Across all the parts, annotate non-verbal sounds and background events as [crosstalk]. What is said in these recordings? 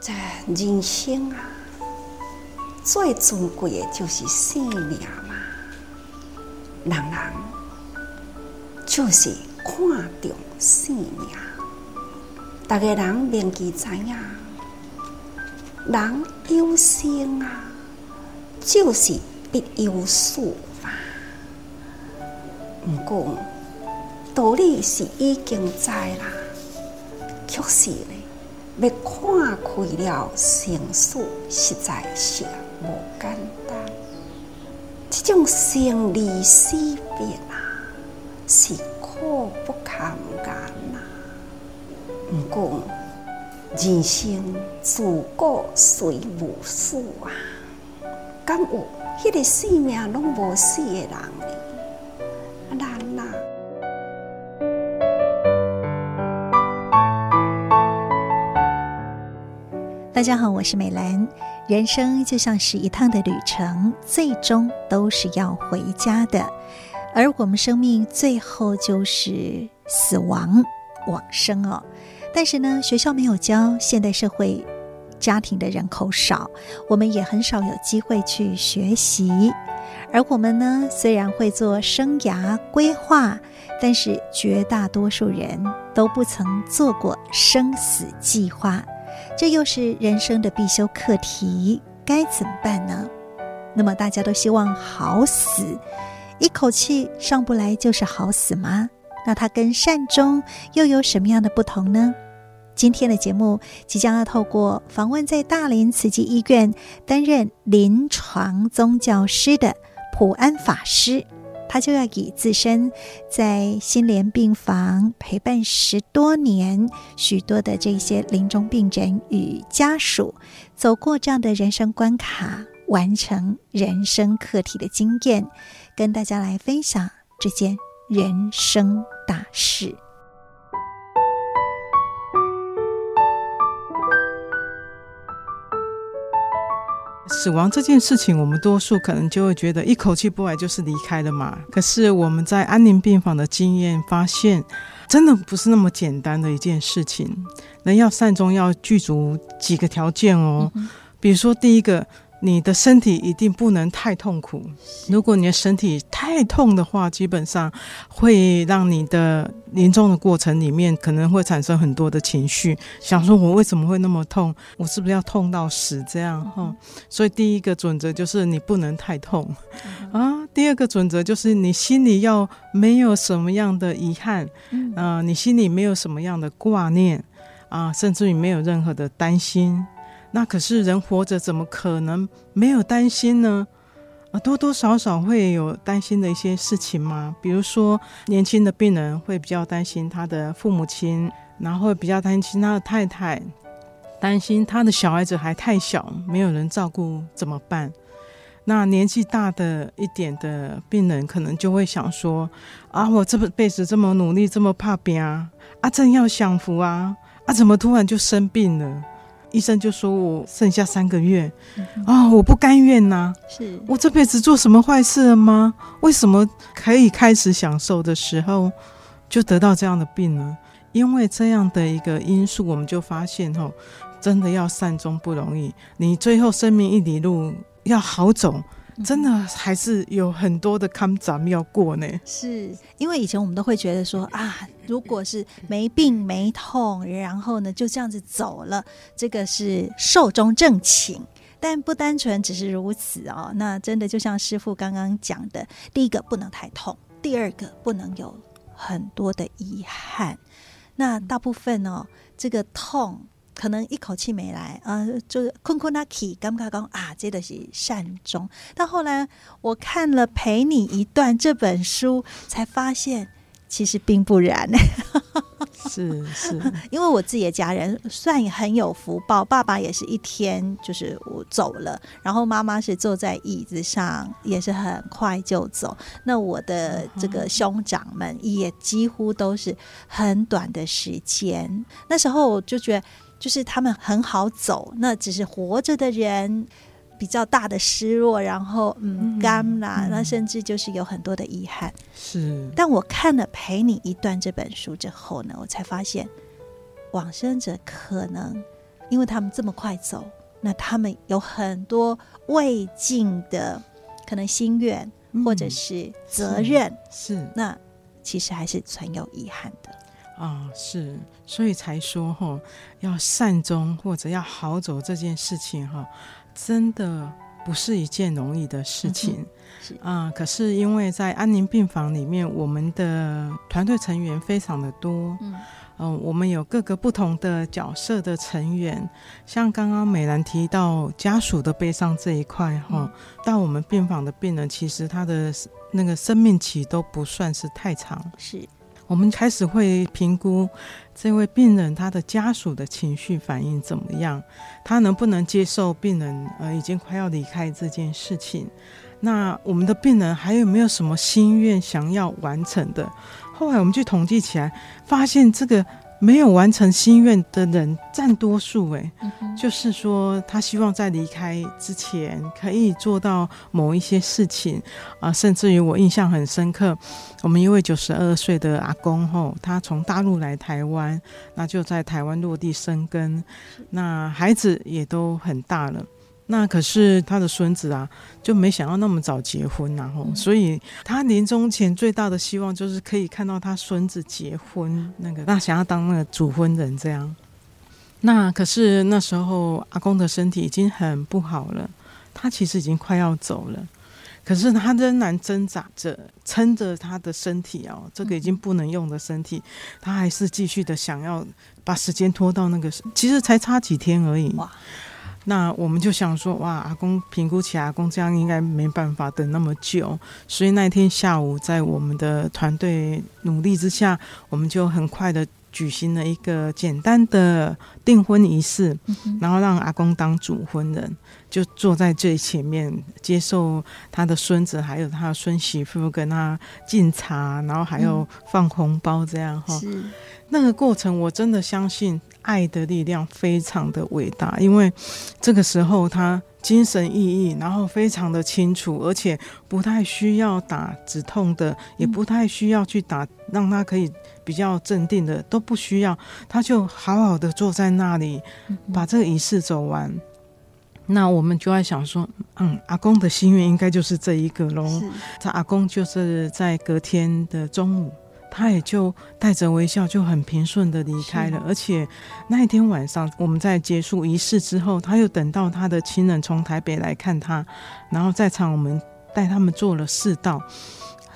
这人生啊，最尊贵的就是生命嘛。人人就是看重生命，大家人明记知影，人有生啊，就是必有死嘛。不过道理是已经知啦，确实。要看开了生死，实在是无简单。这种生离死别啊，是苦不堪言呐。不过，人生自古谁无死啊？敢有迄个生命拢无死的人？大家好，我是美兰。人生就像是一趟的旅程，最终都是要回家的。而我们生命最后就是死亡、往生哦。但是呢，学校没有教，现代社会家庭的人口少，我们也很少有机会去学习。而我们呢，虽然会做生涯规划，但是绝大多数人都不曾做过生死计划。这又是人生的必修课题，该怎么办呢？那么大家都希望好死，一口气上不来就是好死吗？那它跟善终又有什么样的不同呢？今天的节目即将要透过访问在大林慈济医院担任临床宗教师的普安法师。他就要以自身在心莲病房陪伴十多年，许多的这些临终病人与家属走过这样的人生关卡，完成人生课题的经验，跟大家来分享这件人生大事。死亡这件事情，我们多数可能就会觉得一口气不来就是离开了嘛。可是我们在安宁病房的经验发现，真的不是那么简单的一件事情。人要善终，要具足几个条件哦。比如说，第一个。你的身体一定不能太痛苦。如果你的身体太痛的话，基本上会让你的临终的过程里面可能会产生很多的情绪，想说我为什么会那么痛？我是不是要痛到死这样？哈，所以第一个准则就是你不能太痛啊。第二个准则就是你心里要没有什么样的遗憾，啊，你心里没有什么样的挂念啊，甚至于没有任何的担心。那可是人活着，怎么可能没有担心呢？啊，多多少少会有担心的一些事情吗。比如说，年轻的病人会比较担心他的父母亲，然后比较担心他的太太，担心他的小孩子还太小，没有人照顾怎么办？那年纪大的一点的病人，可能就会想说：啊，我这辈子这么努力，这么怕病啊，啊，正要享福啊，啊，怎么突然就生病了？医生就说我剩下三个月，啊、哦，我不甘愿呐、啊！是我这辈子做什么坏事了吗？为什么可以开始享受的时候就得到这样的病呢？因为这样的一个因素，我们就发现哦，真的要善终不容易。你最后生命一里路要好走。真的还是有很多的坎咱们要过呢。是因为以前我们都会觉得说啊，如果是没病没痛，然后呢就这样子走了，这个是寿终正寝。但不单纯只是如此哦，那真的就像师傅刚刚讲的，第一个不能太痛，第二个不能有很多的遗憾。那大部分哦，这个痛。可能一口气没来，呃，就是困困那起，刚刚刚啊，这个是善终。但后来我看了《陪你一段》这本书，才发现其实并不然。是 [laughs] 是，[laughs] 因为我自己的家人算也很有福报，爸爸也是一天就是我走了，然后妈妈是坐在椅子上，也是很快就走。那我的这个兄长们也几乎都是很短的时间。那时候我就觉得。就是他们很好走，那只是活着的人比较大的失落，然后嗯，干啦、嗯，那甚至就是有很多的遗憾。是，但我看了《陪你一段》这本书之后呢，我才发现，往生者可能因为他们这么快走，那他们有很多未尽的可能心愿、嗯、或者是责任，是，是。那其实还是存有遗憾的啊、哦，是，所以才说哈，要善终或者要好走这件事情哈，真的不是一件容易的事情。嗯是啊，可是因为在安宁病房里面，我们的团队成员非常的多，嗯，嗯，我们有各个不同的角色的成员，像刚刚美兰提到家属的悲伤这一块哈，到、嗯、我们病房的病人，其实他的那个生命期都不算是太长，是。我们开始会评估这位病人他的家属的情绪反应怎么样，他能不能接受病人呃已经快要离开这件事情。那我们的病人还有没有什么心愿想要完成的？后来我们去统计起来，发现这个没有完成心愿的人占多数。哎，就是说他希望在离开之前可以做到某一些事情啊，甚至于我印象很深刻，我们一位九十二岁的阿公吼，他从大陆来台湾，那就在台湾落地生根，那孩子也都很大了。那可是他的孙子啊，就没想要那么早结婚，然后，所以他临终前最大的希望就是可以看到他孙子结婚，那个那想要当那个主婚人这样。那可是那时候阿公的身体已经很不好了，他其实已经快要走了，可是他仍然挣扎着撑着他的身体哦，这个已经不能用的身体，他还是继续的想要把时间拖到那个，其实才差几天而已。哇那我们就想说，哇，阿公评估起来，阿公这样应该没办法等那么久，所以那天下午，在我们的团队努力之下，我们就很快的举行了一个简单的订婚仪式，然后让阿公当主婚人，就坐在最前面接受他的孙子还有他的孙媳妇跟他敬茶，然后还有放红包这样哈。是那个过程，我真的相信。爱的力量非常的伟大，因为这个时候他精神奕奕，然后非常的清楚，而且不太需要打止痛的，也不太需要去打让他可以比较镇定的，都不需要，他就好好的坐在那里，把这个仪式走完。那我们就在想说，嗯，阿公的心愿应该就是这一个喽。他阿公就是在隔天的中午。他也就带着微笑，就很平顺的离开了。而且那一天晚上，我们在结束仪式之后，他又等到他的亲人从台北来看他，然后在场我们带他们做了四道。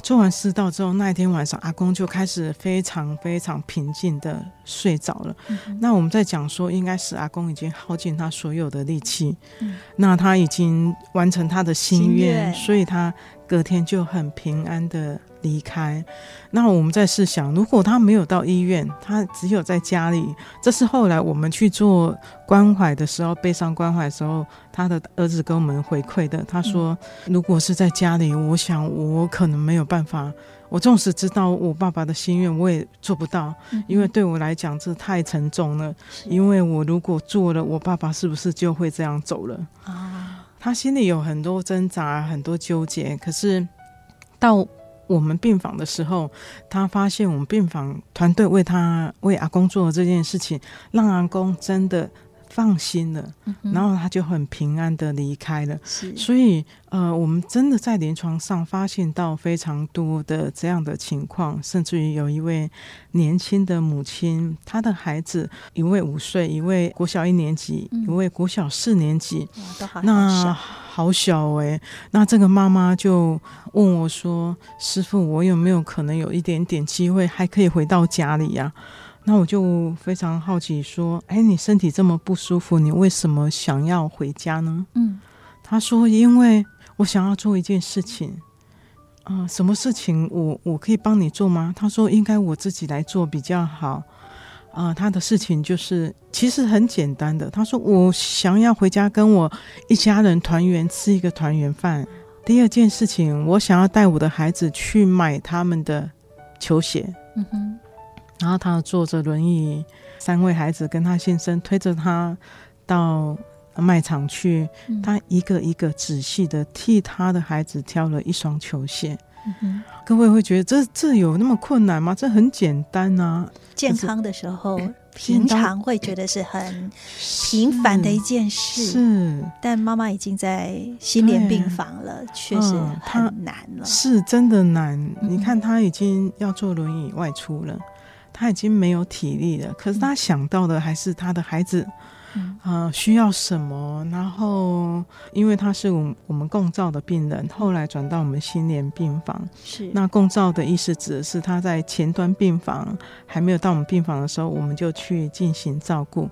做完四道之后，那一天晚上，阿公就开始非常非常平静的睡着了。嗯、那我们在讲说，应该是阿公已经耗尽他所有的力气，嗯、那他已经完成他的心愿，所以他隔天就很平安的离开。那我们在试想，如果他没有到医院，他只有在家里，这是后来我们去做关怀的时候，悲伤关怀的时候，他的儿子跟我们回馈的。他说，如果是在家里，我想我可能没有办法。我纵使知道我爸爸的心愿，我也做不到，因为对我来讲这太沉重了。因为我如果做了，我爸爸是不是就会这样走了？啊，他心里有很多挣扎，很多纠结。可是到。我们病房的时候，他发现我们病房团队为他为阿公做的这件事情，让阿公真的放心了，嗯、然后他就很平安的离开了。所以，呃，我们真的在临床上发现到非常多的这样的情况，甚至于有一位年轻的母亲，她的孩子一位五岁，一位国小一年级，嗯、一位国小四年级，好那好小哎、欸。那这个妈妈就问我说：“师傅，我有没有可能有一点点机会，还可以回到家里呀、啊？”那我就非常好奇，说：“哎，你身体这么不舒服，你为什么想要回家呢？”嗯，他说：“因为我想要做一件事情。啊、呃，什么事情我？我我可以帮你做吗？”他说：“应该我自己来做比较好。呃”啊，他的事情就是其实很简单的。他说：“我想要回家跟我一家人团圆，吃一个团圆饭。第二件事情，我想要带我的孩子去买他们的球鞋。”嗯哼。然后他坐着轮椅，三位孩子跟他先生推着他到卖场去，嗯、他一个一个仔细的替他的孩子挑了一双球鞋。嗯、各位会觉得这这有那么困难吗？这很简单啊！健康的时候平常会觉得是很平凡的一件事，是。是但妈妈已经在心连病房了，确实很难了。是真的难。你看，他已经要坐轮椅外出了，他已经没有体力了。可是他想到的还是他的孩子。嗯、呃，需要什么？然后，因为他是我们我们共照的病人，后来转到我们心连病房。是那共照的意思指的是他在前端病房还没有到我们病房的时候，我们就去进行照顾。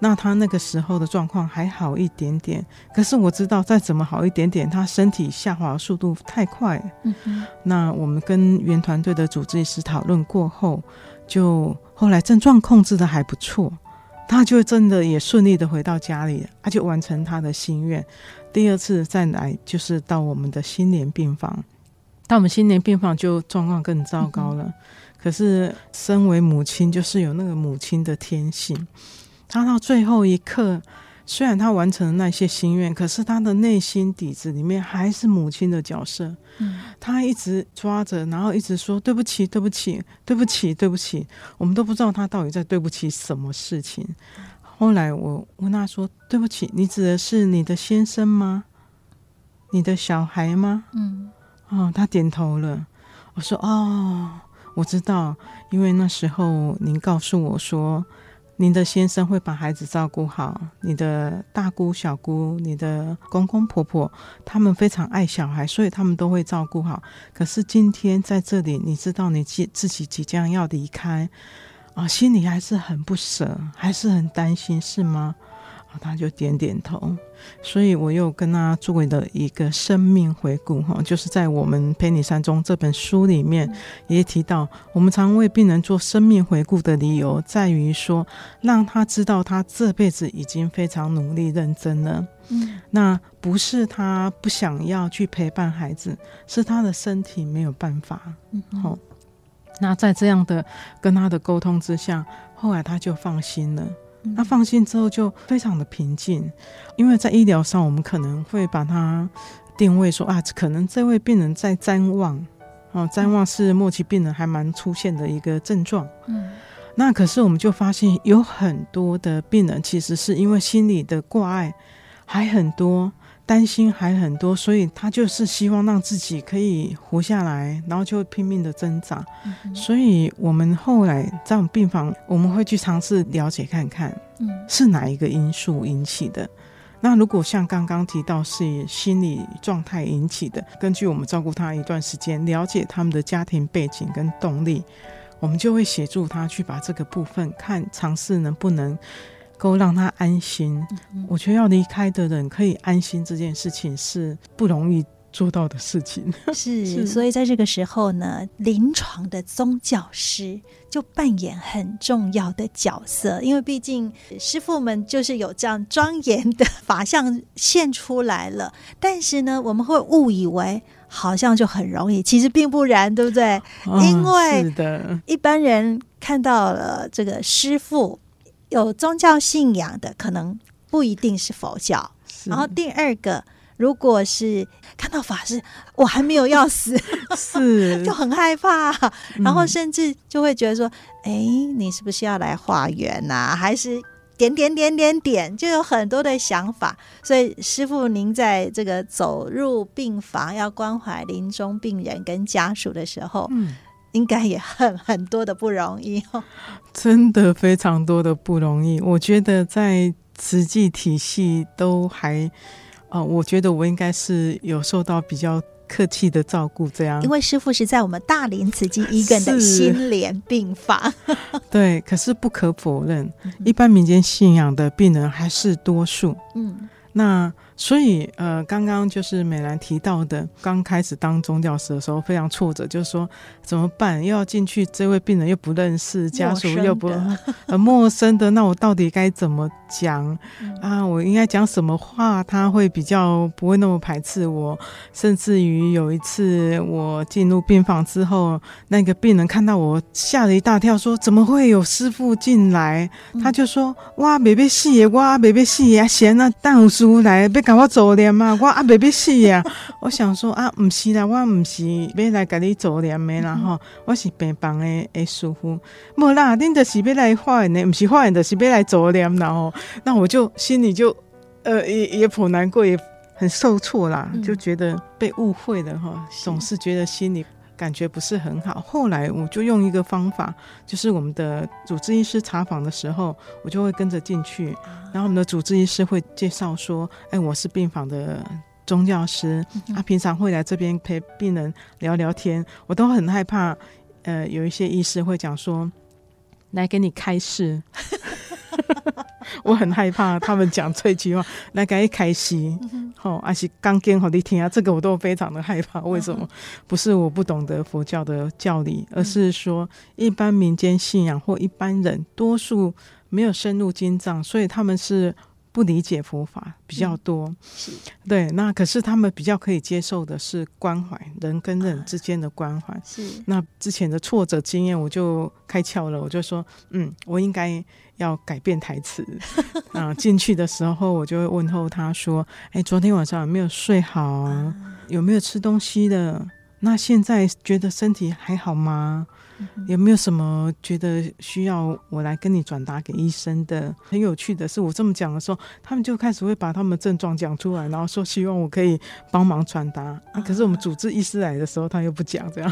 那他那个时候的状况还好一点点，可是我知道再怎么好一点点，他身体下滑速度太快。嗯哼。那我们跟原团队的主治医师讨论过后，就后来症状控制的还不错。他就真的也顺利的回到家里，他就完成他的心愿。第二次再来就是到我们的心连病房，到我们心连病房就状况更糟糕了。嗯、可是身为母亲，就是有那个母亲的天性，他到最后一刻。虽然他完成了那些心愿，可是他的内心底子里面还是母亲的角色。嗯，他一直抓着，然后一直说对不起，对不起，对不起，对不起。我们都不知道他到底在对不起什么事情。后来我问他说：“对不起，你指的是你的先生吗？你的小孩吗？”嗯，哦，他点头了。我说：“哦，我知道，因为那时候您告诉我说。”您的先生会把孩子照顾好，你的大姑、小姑、你的公公婆婆，他们非常爱小孩，所以他们都会照顾好。可是今天在这里，你知道你自自己即将要离开，啊，心里还是很不舍，还是很担心，是吗？他就点点头，所以我又跟他做了一个生命回顾哈，就是在我们陪你三中这本书里面也提到，我们常为病人做生命回顾的理由在于说，让他知道他这辈子已经非常努力认真了。嗯，那不是他不想要去陪伴孩子，是他的身体没有办法。嗯，好，那在这样的跟他的沟通之下，后来他就放心了。他放心之后就非常的平静，因为在医疗上，我们可能会把它定位说啊，可能这位病人在谵妄，哦，谵妄是末期病人还蛮出现的一个症状。嗯，那可是我们就发现有很多的病人其实是因为心里的挂碍还很多。担心还很多，所以他就是希望让自己可以活下来，然后就拼命的挣扎。嗯、所以我们后来在我们病房，我们会去尝试了解看看，嗯，是哪一个因素引起的。那如果像刚刚提到是心理状态引起的，根据我们照顾他一段时间，了解他们的家庭背景跟动力，我们就会协助他去把这个部分看，尝试能不能。够让他安心，嗯、我觉得要离开的人可以安心这件事情是不容易做到的事情。是，[laughs] 是所以在这个时候呢，临床的宗教师就扮演很重要的角色，因为毕竟师傅们就是有这样庄严的法相现出来了。但是呢，我们会误以为好像就很容易，其实并不然，对不对？哦、因为是的，一般人看到了这个师父。有宗教信仰的，可能不一定是佛教。然后第二个，如果是看到法师，我还没有要死，[laughs] 是 [laughs] 就很害怕，嗯、然后甚至就会觉得说：“哎，你是不是要来化缘呐？还是点点点点点？”就有很多的想法。所以师傅，您在这个走入病房要关怀临终病人跟家属的时候，嗯。应该也很很多的不容易哦，真的非常多的不容易。我觉得在慈济体系都还，呃，我觉得我应该是有受到比较客气的照顾，这样。因为师傅是在我们大林慈济医院的心连病房，[laughs] 对。可是不可否认，一般民间信仰的病人还是多数。嗯，那。所以，呃，刚刚就是美兰提到的，刚开始当宗教师的时候非常挫折，就是说怎么办？又要进去，这位病人又不认识，家属又不很陌生的，那我到底该怎么讲、嗯、啊，我应该讲什么话，他会比较不会那么排斥我。甚至于有一次我进入病房之后，那个病人看到我吓了一大跳，说：“怎么会有师傅进来？”嗯、他就说：“哇，没被戏耶，哇，没被戏耶，闲啊，带有师父来，别赶我走脸嘛，我，啊，没被戏呀。”我想说啊，不是啦，我不是要来给你走脸的啦哈，我是病房的诶师傅。无啦，恁就是要来化验的，不是化验，就是要来走脸，然后那我就心里就呃也也颇难过，也很受挫啦，就觉得被误会了哈，总是觉得心里感觉不是很好。后来我就用一个方法，就是我们的主治医师查房的时候，我就会跟着进去，然后我们的主治医师会介绍说，哎，我是病房的。宗教师，他平常会来这边陪病人聊聊天，我都很害怕。呃，有一些医师会讲说，来给你开示，[laughs] 我很害怕他们讲这句话，来给你开示，好，还是刚跟好你听啊，这个我都非常的害怕。为什么？不是我不懂得佛教的教理，而是说一般民间信仰或一般人多数没有深入经藏，所以他们是。不理解佛法比较多，嗯、是对。那可是他们比较可以接受的是关怀人跟人之间的关怀。是那之前的挫折经验，我就开窍了。我就说，嗯，我应该要改变台词。[laughs] 啊，进去的时候，我就会问候他说：“哎、欸，昨天晚上有没有睡好？有没有吃东西的？那现在觉得身体还好吗？”有没有什么觉得需要我来跟你转达给医生的？很有趣的是，我这么讲的时候，他们就开始会把他们的症状讲出来，然后说希望我可以帮忙传达。[laughs] 啊，可是我们主治医师来的时候，他又不讲这样，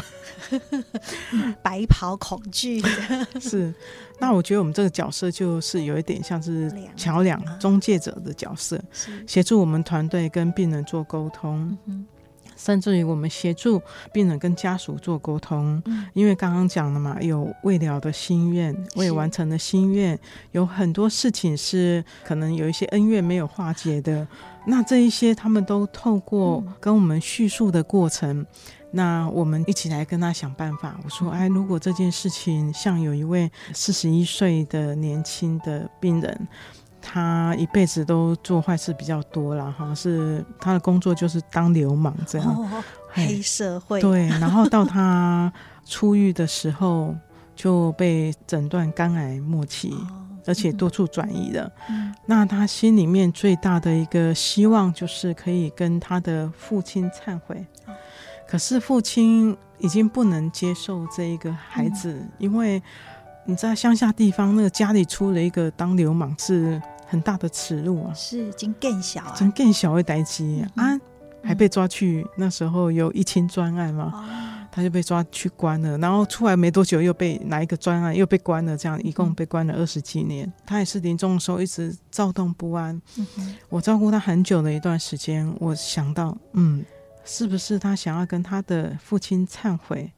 白袍恐惧。[laughs] 是，那我觉得我们这个角色就是有一点像是桥梁、中介者的角色，协助我们团队跟病人做沟通。甚至于我们协助病人跟家属做沟通，嗯、因为刚刚讲了嘛，有未了的心愿，未完成的心愿，有很多事情是可能有一些恩怨没有化解的。那这一些他们都透过跟我们叙述的过程，嗯、那我们一起来跟他想办法。我说，哎，如果这件事情像有一位四十一岁的年轻的病人。他一辈子都做坏事比较多了哈，是他的工作就是当流氓这样，哦、黑社会。对，然后到他出狱的时候就被诊断肝癌末期，哦、而且多处转移了。嗯、那他心里面最大的一个希望就是可以跟他的父亲忏悔，哦、可是父亲已经不能接受这一个孩子，嗯、因为你在乡下地方，那个家里出了一个当流氓是。很大的耻辱啊！是已经更小，啊，已经更小的代志啊！嗯、还被抓去，嗯、那时候有一清专案嘛，哦、他就被抓去关了，然后出来没多久又被哪一个专案又被关了，这样一共被关了二十几年。嗯、他也是临终的时候一直躁动不安。嗯、我照顾他很久的一段时间，我想到，嗯，是不是他想要跟他的父亲忏悔？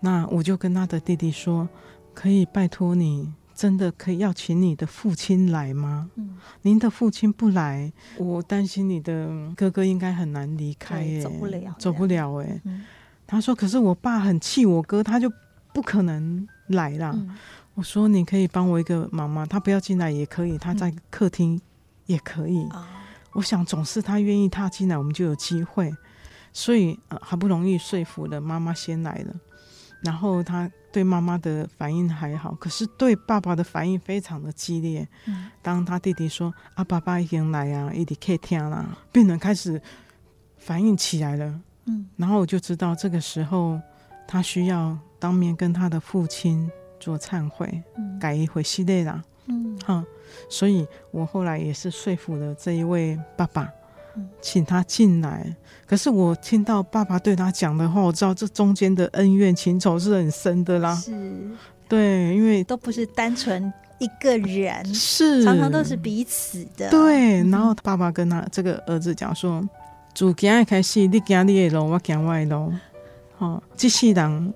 那我就跟他的弟弟说，可以拜托你。真的可以要请你的父亲来吗？嗯，您的父亲不来，我担心你的哥哥应该很难离开耶，走不了，走不了哎。嗯，他说：“可是我爸很气我哥，他就不可能来啦。嗯”我说：“你可以帮我一个忙吗？他不要进来也可以，他在客厅也可以。嗯，我想总是他愿意踏进来，我们就有机会。所以，呃，好不容易说服了妈妈先来了。”然后他对妈妈的反应还好，可是对爸爸的反应非常的激烈。嗯，当他弟弟说：“啊，爸爸已经来啊，一定可以听啦。”病人开始反应起来了。嗯，然后我就知道这个时候他需要当面跟他的父亲做忏悔，嗯、改一回系列啦。嗯，哈，所以我后来也是说服了这一位爸爸。请他进来。可是我听到爸爸对他讲的话，我知道这中间的恩怨情仇是很深的啦。是，对，因为都不是单纯一个人，是常常都是彼此的。对，然后爸爸跟他这个儿子讲说：“从今日开始，你走你的路，我走我的路。好，这世人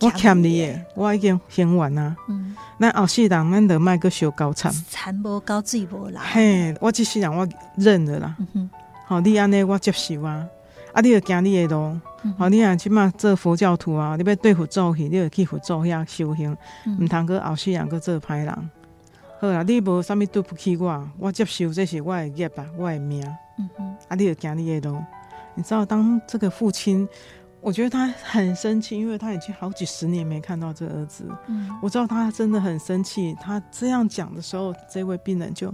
我欠你的，我已经还完了。嗯，那后世人，咱得卖个小高产，产无高，水无啦。嘿，我这世人我认了啦。嗯好，你安尼我接受啊！啊，你要行你的路。好、你啊，起码做佛教徒啊，你要对佛做去，你要去佛祖遐修行，毋通搁后世人搁做歹人。好啦，你无啥物对不起我，我接受这是我的业吧，我的命。嗯哼，啊，你就行你的路。你知道，当这个父亲，我觉得他很生气，因为他已经好几十年没看到这儿子。嗯，我知道他真的很生气。他这样讲的时候，这位病人就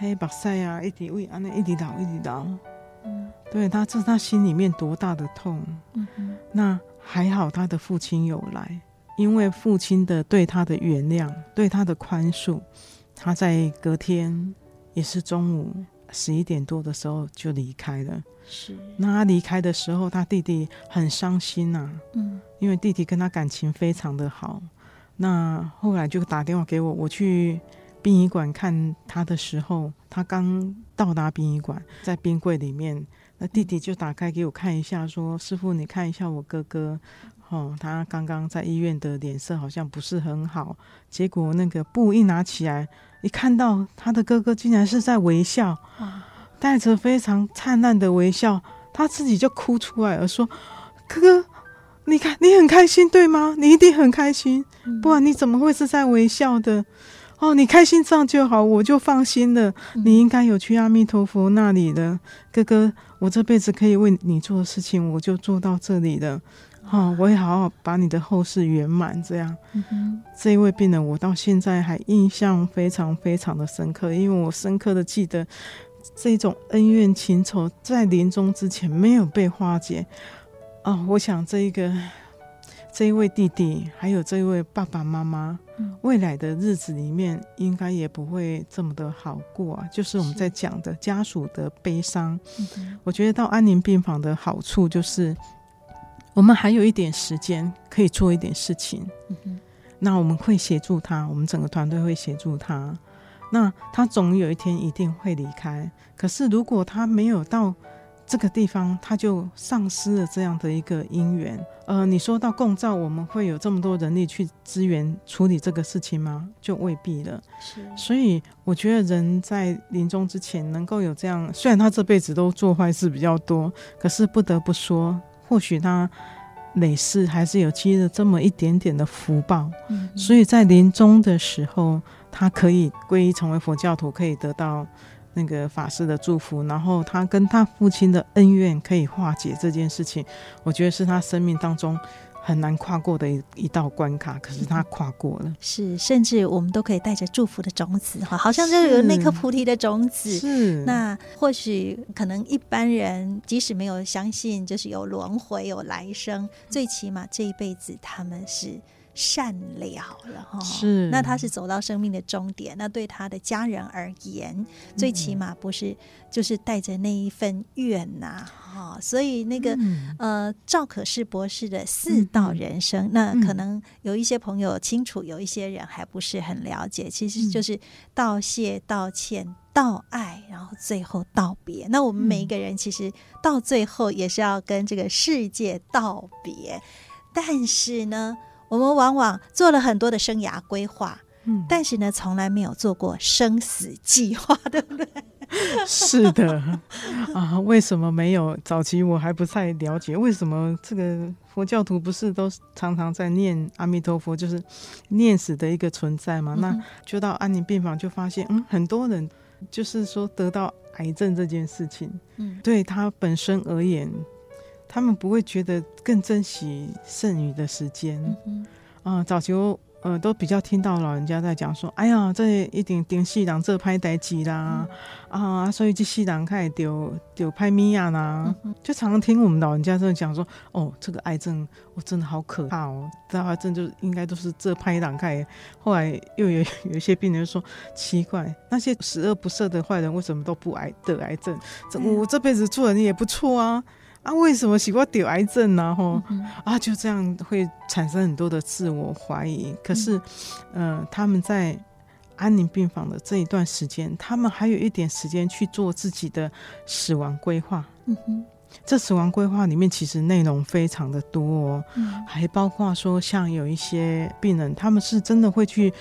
黑把塞啊，一直为安那一直流，一直流。嗯，对他，这是他心里面多大的痛。嗯哼，那还好，他的父亲有来，因为父亲的对他的原谅，对他的宽恕，他在隔天也是中午。十一点多的时候就离开了。是，那他离开的时候，他弟弟很伤心呐、啊。嗯，因为弟弟跟他感情非常的好。那后来就打电话给我，我去殡仪馆看他的时候，他刚到达殡仪馆，在冰柜里面，那弟弟就打开给我看一下，说：“师傅，你看一下我哥哥，哦，他刚刚在医院的脸色好像不是很好。”结果那个布一拿起来。一看到他的哥哥竟然是在微笑，带着非常灿烂的微笑，他自己就哭出来了，说：“哥哥，你看你很开心对吗？你一定很开心，不然你怎么会是在微笑的？哦，你开心这样就好，我就放心了。你应该有去阿弥陀佛那里的，哥哥，我这辈子可以为你做的事情，我就做到这里了。”哦，我也好好把你的后事圆满，这样。这一位病人，我到现在还印象非常非常的深刻，因为我深刻的记得这种恩怨情仇在临终之前没有被化解。啊、哦，我想这一个这一位弟弟，还有这一位爸爸妈妈，嗯、未来的日子里面应该也不会这么的好过啊。就是我们在讲的家属的悲伤。嗯、我觉得到安宁病房的好处就是。我们还有一点时间可以做一点事情，嗯、那我们会协助他，我们整个团队会协助他。那他总有一天一定会离开。可是如果他没有到这个地方，他就丧失了这样的一个因缘。呃，你说到共造，我们会有这么多人力去支援处理这个事情吗？就未必了。是，所以我觉得人在临终之前能够有这样，虽然他这辈子都做坏事比较多，可是不得不说。或许他累世还是有积了这么一点点的福报，嗯、所以在临终的时候，他可以皈依成为佛教徒，可以得到那个法师的祝福，然后他跟他父亲的恩怨可以化解这件事情，我觉得是他生命当中。很难跨过的一一道关卡，可是他跨过了。是，甚至我们都可以带着祝福的种子，哈，好像就有那颗菩提的种子。是，那或许可能一般人即使没有相信，就是有轮回、有来生，最起码这一辈子他们是。善了了哈，是，那他是走到生命的终点，那对他的家人而言，嗯、最起码不是就是带着那一份怨呐、啊、哈，所以那个、嗯、呃赵可士博士的四道人生，嗯、那可能有一些朋友清楚，有一些人还不是很了解，其实就是道谢、道歉、道爱，然后最后道别。那我们每一个人其实到最后也是要跟这个世界道别，但是呢。我们往往做了很多的生涯规划，嗯，但是呢，从来没有做过生死计划，对不对？是的，[laughs] 啊，为什么没有？早期我还不太了解，为什么这个佛教徒不是都常常在念阿弥陀佛，就是念死的一个存在嘛？嗯、那就到安宁病房就发现，嗯，很多人就是说得到癌症这件事情，嗯，对他本身而言。他们不会觉得更珍惜剩余的时间，啊、嗯哼呃，早就呃都比较听到老人家在讲说，哎呀，这一定顶死人这拍代志啦，嗯、啊，所以这死人开始丢丢拍米呀啦，嗯、就常常听我们老人家在讲说，哦，这个癌症我真的好可怕哦，这癌症就应该都是这拍档开。后来又有有一些病人说，奇怪，那些十恶不赦的坏人为什么都不癌得癌症？这我这辈子做人也不错啊。啊，为什么喜欢得癌症呢？吼、嗯、啊，就这样会产生很多的自我怀疑。可是，嗯、呃，他们在安宁病房的这一段时间，他们还有一点时间去做自己的死亡规划。嗯哼，这死亡规划里面其实内容非常的多哦，嗯、还包括说像有一些病人，他们是真的会去。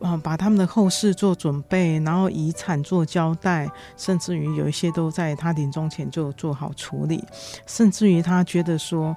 啊，把他们的后事做准备，然后遗产做交代，甚至于有一些都在他临终前就做好处理，甚至于他觉得说，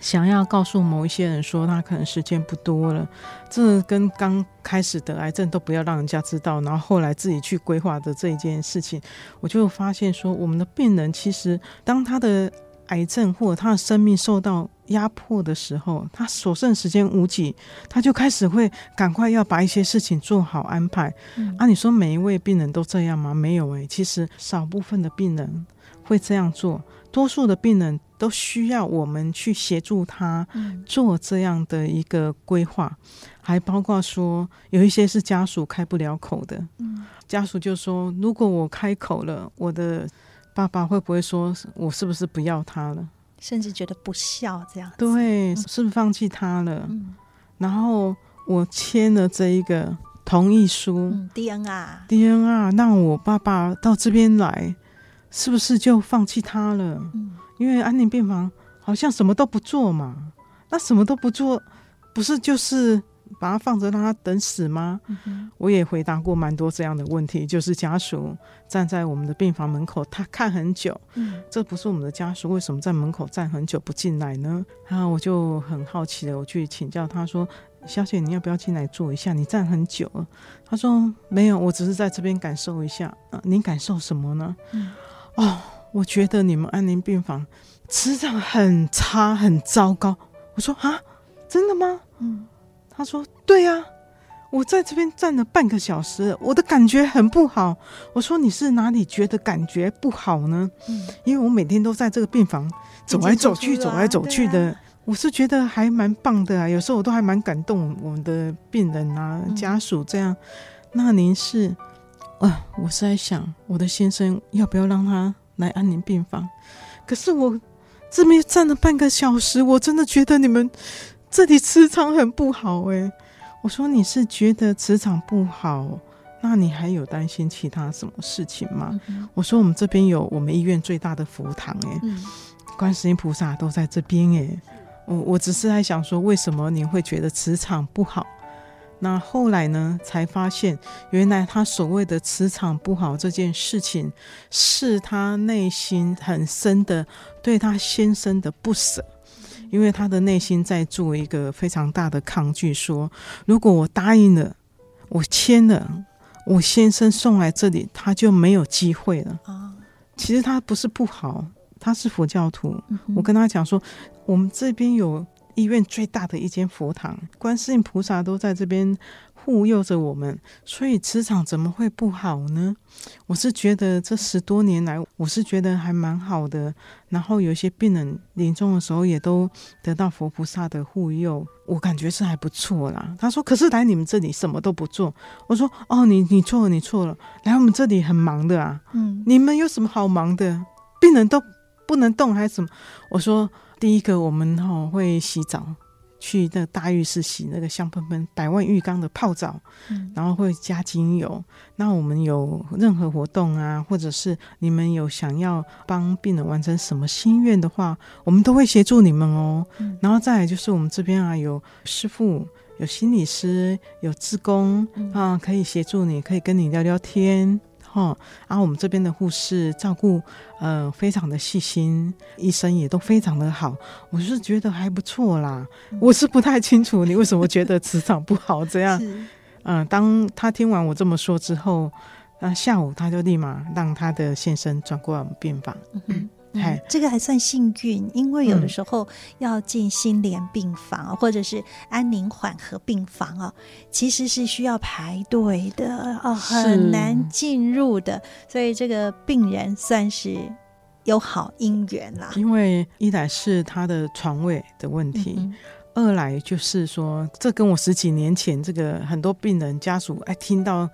想要告诉某一些人说他可能时间不多了，这跟刚开始得癌症都不要让人家知道，然后后来自己去规划的这一件事情，我就发现说，我们的病人其实当他的癌症或者他的生命受到压迫的时候，他所剩时间无几，他就开始会赶快要把一些事情做好安排。嗯、啊，你说每一位病人都这样吗？没有诶、欸，其实少部分的病人会这样做，多数的病人都需要我们去协助他做这样的一个规划，嗯、还包括说有一些是家属开不了口的，嗯、家属就说，如果我开口了，我的。爸爸会不会说我是不是不要他了？甚至觉得不孝这样？对，是不是放弃他了？嗯、然后我签了这一个同意书、嗯、，DNR，DNR，让我爸爸到这边来，是不是就放弃他了？嗯、因为安宁病房好像什么都不做嘛，那什么都不做，不是就是？把它放着让它等死吗？嗯、我也回答过蛮多这样的问题，就是家属站在我们的病房门口，他看很久，嗯、这不是我们的家属，为什么在门口站很久不进来呢？然后我就很好奇的，我去请教他说：“小姐，你要不要进来坐一下？你站很久了。”他说：“没有，我只是在这边感受一下。啊”您感受什么呢？嗯、哦，我觉得你们安宁病房磁场很差，很糟糕。我说：“啊，真的吗？”嗯。他说：“对呀、啊，我在这边站了半个小时，我的感觉很不好。”我说：“你是哪里觉得感觉不好呢？”嗯，因为我每天都在这个病房走来走去，走来走去的，啊、我是觉得还蛮棒的啊。有时候我都还蛮感动我们的病人啊、家属这样。嗯、那您是啊？我是在想，我的先生要不要让他来安宁病房？可是我这边站了半个小时，我真的觉得你们。这里磁场很不好哎、欸，我说你是觉得磁场不好，那你还有担心其他什么事情吗？嗯、我说我们这边有我们医院最大的佛堂哎、欸，嗯、观世音菩萨都在这边哎、欸，我我只是在想说，为什么你会觉得磁场不好？那后来呢，才发现原来他所谓的磁场不好这件事情，是他内心很深的对他先生的不舍。因为他的内心在做一个非常大的抗拒，说：如果我答应了，我签了，我先生送来这里，他就没有机会了。其实他不是不好，他是佛教徒。我跟他讲说，我们这边有医院最大的一间佛堂，观世音菩萨都在这边。护佑着我们，所以磁场怎么会不好呢？我是觉得这十多年来，我是觉得还蛮好的。然后有一些病人临终的时候，也都得到佛菩萨的护佑，我感觉是还不错啦。他说：“可是来你们这里什么都不做。”我说：“哦，你你错了，你错了。来我们这里很忙的啊，嗯，你们有什么好忙的？病人都不能动还是什么？”我说：“第一个，我们哦会洗澡。”去那个大浴室洗那个香喷喷百万浴缸的泡澡，嗯、然后会加精油。那我们有任何活动啊，或者是你们有想要帮病人完成什么心愿的话，我们都会协助你们哦。嗯、然后再来就是我们这边啊，有师傅、有心理师、有志工、嗯、啊，可以协助你，可以跟你聊聊天。哦，然后我们这边的护士照顾，呃，非常的细心，医生也都非常的好，我是觉得还不错啦。我是不太清楚你为什么觉得磁场不好这样。[laughs] 嗯、呃，当他听完我这么说之后，那下午他就立马让他的先生转过来我们病房。嗯、这个还算幸运，因为有的时候要进心莲病房、嗯、或者是安宁缓和病房啊，其实是需要排队的哦，很难进入的。所以这个病人算是有好姻缘啦。因为一来是他的床位的问题，二来就是说，这跟我十几年前这个很多病人家属哎听到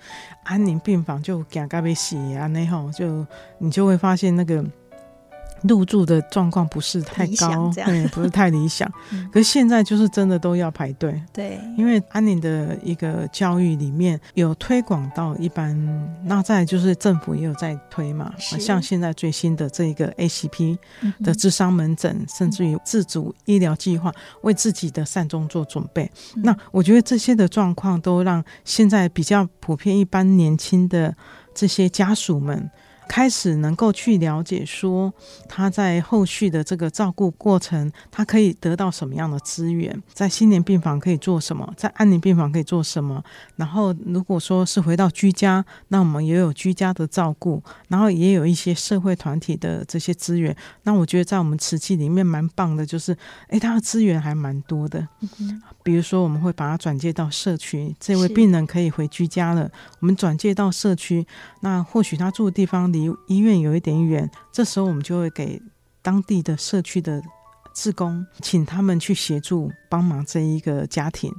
安宁病房就惊嘎被洗啊那吼，就你就会发现那个。入住的状况不是太高，对，不是太理想。[laughs] 嗯、可是现在就是真的都要排队，对，因为安宁的一个教育里面有推广到一般，那再就是政府也有在推嘛，是像现在最新的这个 ACP 的智商门诊，嗯、甚至于自主医疗计划，为自己的善终做准备。嗯、那我觉得这些的状况都让现在比较普遍，一般年轻的这些家属们。开始能够去了解，说他在后续的这个照顾过程，他可以得到什么样的资源，在心连病房可以做什么，在安宁病房可以做什么。然后，如果说是回到居家，那我们也有居家的照顾，然后也有一些社会团体的这些资源。那我觉得在我们瓷器里面蛮棒的，就是诶，他的资源还蛮多的。嗯、比如说，我们会把他转介到社区，这位病人可以回居家了，我们转介到社区，那或许他住的地方离离医院有一点远，这时候我们就会给当地的社区的志工，请他们去协助帮忙这一个家庭，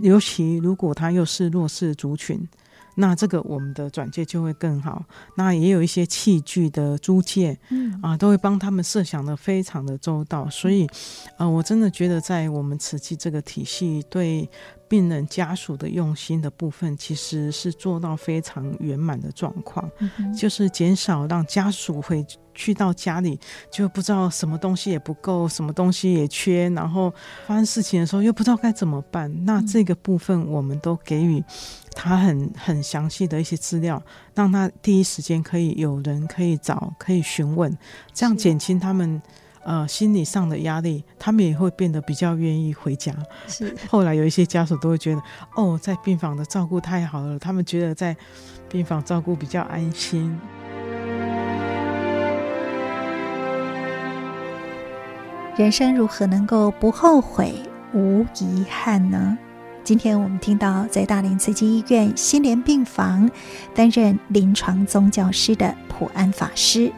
尤其如果他又是弱势族群。那这个我们的转介就会更好。那也有一些器具的租借，嗯啊，都会帮他们设想的非常的周到。所以，呃，我真的觉得在我们慈济这个体系，对病人家属的用心的部分，其实是做到非常圆满的状况，嗯，就是减少让家属会去到家里就不知道什么东西也不够，什么东西也缺，然后发生事情的时候又不知道该怎么办。那这个部分我们都给予。他很很详细的一些资料，让他第一时间可以有人可以找，可以询问，这样减轻他们呃心理上的压力，他们也会变得比较愿意回家。是，[laughs] 后来有一些家属都会觉得，哦，在病房的照顾太好了，他们觉得在病房照顾比较安心。人生如何能够不后悔、无遗憾呢？今天我们听到，在大林慈济医院心连病房担任临床宗教师的普安法师，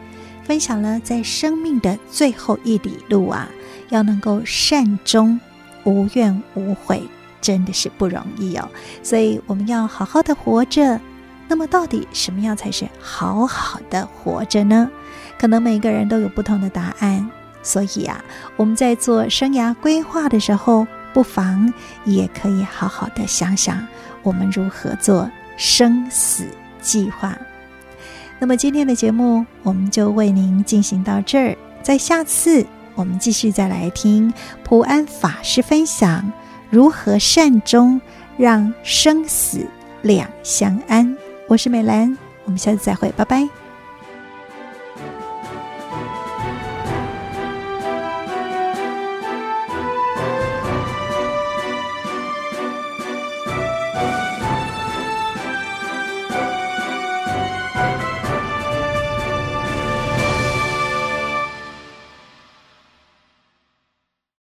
分享了在生命的最后一里路啊，要能够善终、无怨无悔，真的是不容易哦。所以我们要好好的活着。那么，到底什么样才是好好的活着呢？可能每个人都有不同的答案。所以啊，我们在做生涯规划的时候，不妨也可以好好的想想，我们如何做生死计划。那么今天的节目我们就为您进行到这儿，在下次我们继续再来听普安法师分享如何善终，让生死两相安。我是美兰，我们下次再会，拜拜。